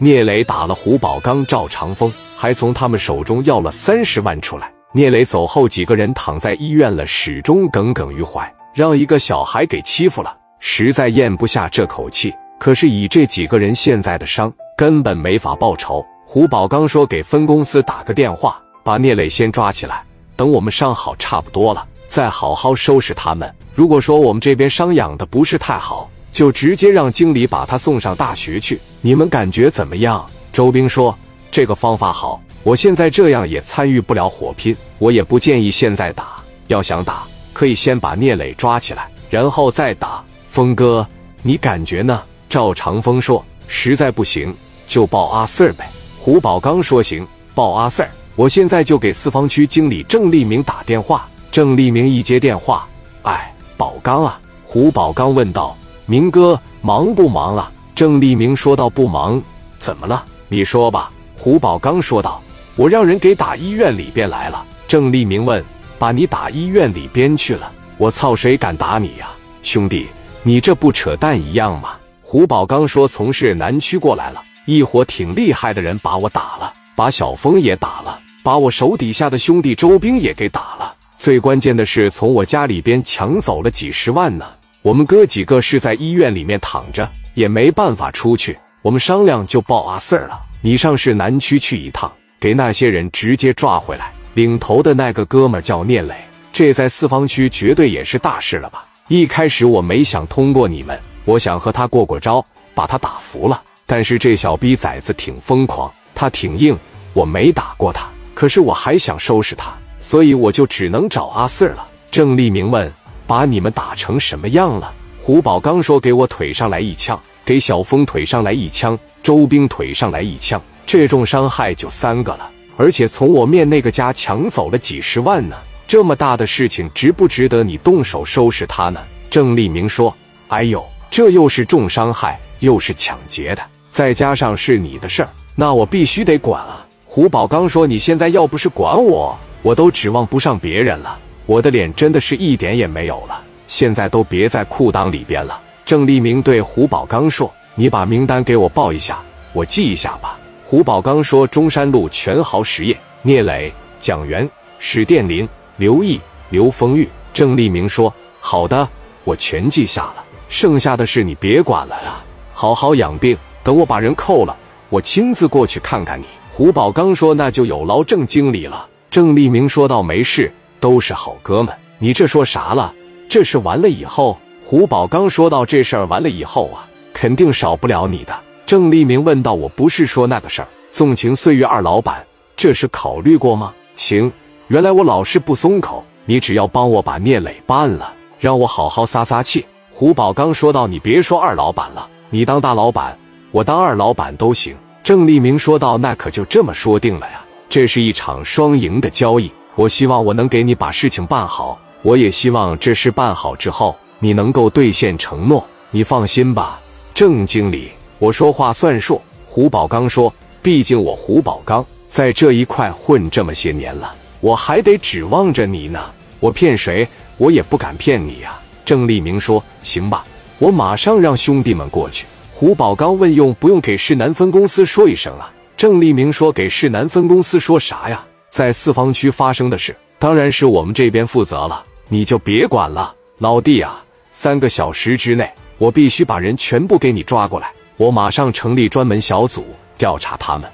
聂磊打了胡宝刚、赵长风，还从他们手中要了三十万出来。聂磊走后，几个人躺在医院了，始终耿耿于怀，让一个小孩给欺负了，实在咽不下这口气。可是以这几个人现在的伤，根本没法报仇。胡宝刚说：“给分公司打个电话，把聂磊先抓起来，等我们伤好差不多了，再好好收拾他们。如果说我们这边伤养的不是太好，就直接让经理把他送上大学去。你们感觉怎么样？”周兵说：“这个方法好。”我现在这样也参与不了火拼，我也不建议现在打。要想打，可以先把聂磊抓起来，然后再打。峰哥，你感觉呢？赵长风说：“实在不行，就报阿 Sir 呗。”胡宝刚说：“行，报阿 Sir。我现在就给四方区经理郑立明打电话。”郑立明一接电话：“哎，宝刚啊。”胡宝刚问道：“明哥，忙不忙啊？”郑立明说道：“不忙。怎么了？你说吧。”胡宝刚说道。我让人给打医院里边来了。郑立明问：“把你打医院里边去了？我操，谁敢打你呀，兄弟？你这不扯淡一样吗？”胡宝刚说：“从市南区过来了，一伙挺厉害的人把我打了，把小峰也打了，把我手底下的兄弟周兵也给打了。最关键的是，从我家里边抢走了几十万呢。我们哥几个是在医院里面躺着，也没办法出去。我们商量就报阿 Sir 了，你上市南区去一趟。”给那些人直接抓回来，领头的那个哥们叫聂磊，这在四方区绝对也是大事了吧？一开始我没想通过你们，我想和他过过招，把他打服了。但是这小逼崽子挺疯狂，他挺硬，我没打过他，可是我还想收拾他，所以我就只能找阿 Sir 了。郑立明问：“把你们打成什么样了？”胡宝刚说：“给我腿上来一枪，给小峰腿上来一枪，周兵腿上来一枪。”这种伤害就三个了，而且从我面那个家抢走了几十万呢，这么大的事情值不值得你动手收拾他呢？郑立明说：“哎呦，这又是重伤害，又是抢劫的，再加上是你的事儿，那我必须得管啊。”胡宝刚说：“你现在要不是管我，我都指望不上别人了，我的脸真的是一点也没有了，现在都别在裤裆里边了。”郑立明对胡宝刚说：“你把名单给我报一下，我记一下吧。”胡宝刚说：“中山路全豪实业，聂磊、蒋元、史殿林、刘毅、刘丰玉。”郑立明说：“好的，我全记下了。剩下的事你别管了啊，好好养病。等我把人扣了，我亲自过去看看你。”胡宝刚说：“那就有劳郑经理了。”郑立明说道：“没事，都是好哥们。你这说啥了？这事完了以后。”胡宝刚说道：“这事儿完了以后啊，肯定少不了你的。”郑立明问道：“我不是说那个事儿，纵情岁月二老板，这是考虑过吗？”行，原来我老是不松口，你只要帮我把聂磊办了，让我好好撒撒气。”胡宝刚说道：“你别说二老板了，你当大老板，我当二老板都行。”郑立明说道：“那可就这么说定了呀，这是一场双赢的交易。我希望我能给你把事情办好，我也希望这事办好之后，你能够兑现承诺。你放心吧，郑经理。”我说话算数，胡宝刚说：“毕竟我胡宝刚在这一块混这么些年了，我还得指望着你呢。我骗谁，我也不敢骗你呀。”郑立明说：“行吧，我马上让兄弟们过去。”胡宝刚问：“用不用给市南分公司说一声啊？”郑立明说：“给市南分公司说啥呀？在四方区发生的事，当然是我们这边负责了，你就别管了，老弟啊！三个小时之内，我必须把人全部给你抓过来。”我马上成立专门小组调查他们。